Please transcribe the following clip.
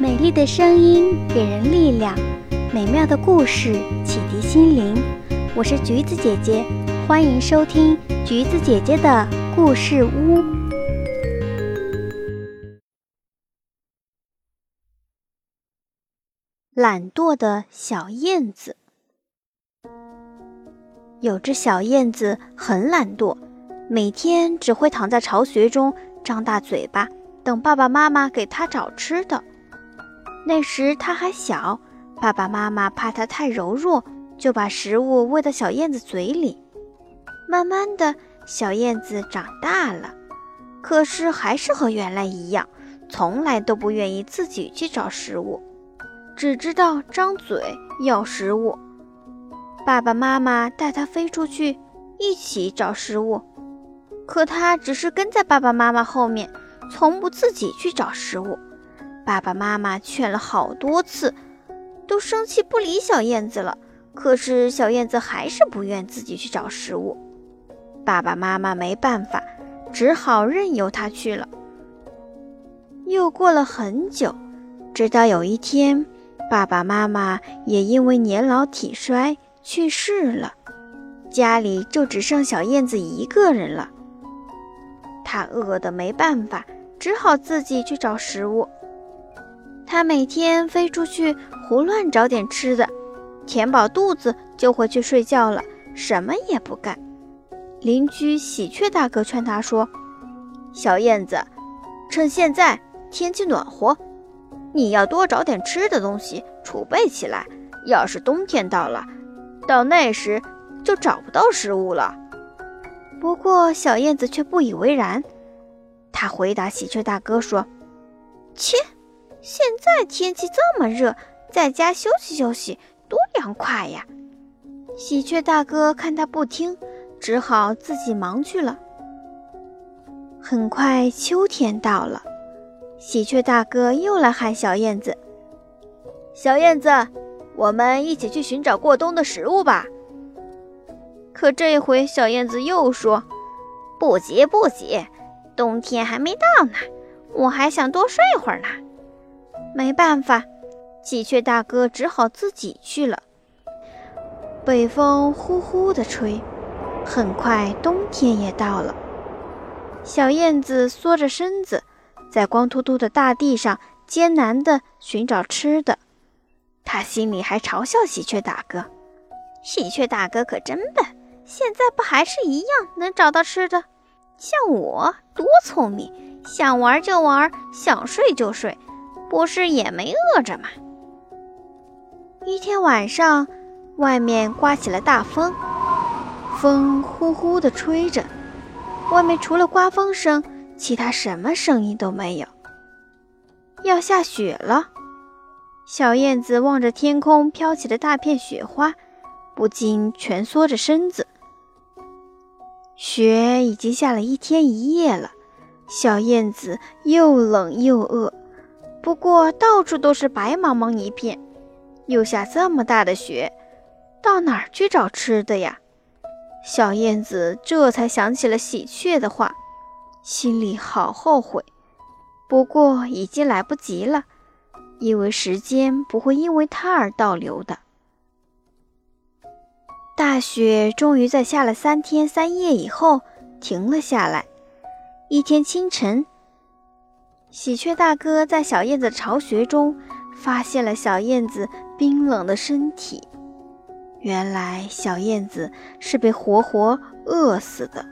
美丽的声音给人力量，美妙的故事启迪心灵。我是橘子姐姐，欢迎收听橘子姐姐的故事屋。懒惰的小燕子，有只小燕子很懒惰，每天只会躺在巢穴中，张大嘴巴，等爸爸妈妈给它找吃的。那时它还小，爸爸妈妈怕它太柔弱，就把食物喂到小燕子嘴里。慢慢的，小燕子长大了，可是还是和原来一样，从来都不愿意自己去找食物。只知道张嘴要食物，爸爸妈妈带它飞出去一起找食物，可它只是跟在爸爸妈妈后面，从不自己去找食物。爸爸妈妈劝了好多次，都生气不理小燕子了，可是小燕子还是不愿自己去找食物。爸爸妈妈没办法，只好任由它去了。又过了很久，直到有一天。爸爸妈妈也因为年老体衰去世了，家里就只剩小燕子一个人了。它饿得没办法，只好自己去找食物。它每天飞出去胡乱找点吃的，填饱肚子就回去睡觉了，什么也不干。邻居喜鹊大哥劝他说：“小燕子，趁现在天气暖和。”你要多找点吃的东西储备起来，要是冬天到了，到那时就找不到食物了。不过小燕子却不以为然，它回答喜鹊大哥说：“切，现在天气这么热，在家休息休息多凉快呀！”喜鹊大哥看他不听，只好自己忙去了。很快秋天到了。喜鹊大哥又来喊小燕子：“小燕子，我们一起去寻找过冬的食物吧。”可这回小燕子又说：“不急不急，冬天还没到呢，我还想多睡会儿呢。”没办法，喜鹊大哥只好自己去了。北风呼呼地吹，很快冬天也到了。小燕子缩着身子。在光秃秃的大地上艰难地寻找吃的，他心里还嘲笑喜鹊大哥：“喜鹊大哥可真笨，现在不还是一样能找到吃的？像我多聪明，想玩就玩，想睡就睡，不是也没饿着吗？”一天晚上，外面刮起了大风，风呼呼地吹着，外面除了刮风声。其他什么声音都没有。要下雪了，小燕子望着天空飘起的大片雪花，不禁蜷缩着身子。雪已经下了一天一夜了，小燕子又冷又饿。不过到处都是白茫茫一片，又下这么大的雪，到哪儿去找吃的呀？小燕子这才想起了喜鹊的话。心里好后悔，不过已经来不及了，因为时间不会因为它而倒流的。大雪终于在下了三天三夜以后停了下来。一天清晨，喜鹊大哥在小燕子巢穴中发现了小燕子冰冷的身体，原来小燕子是被活活饿死的。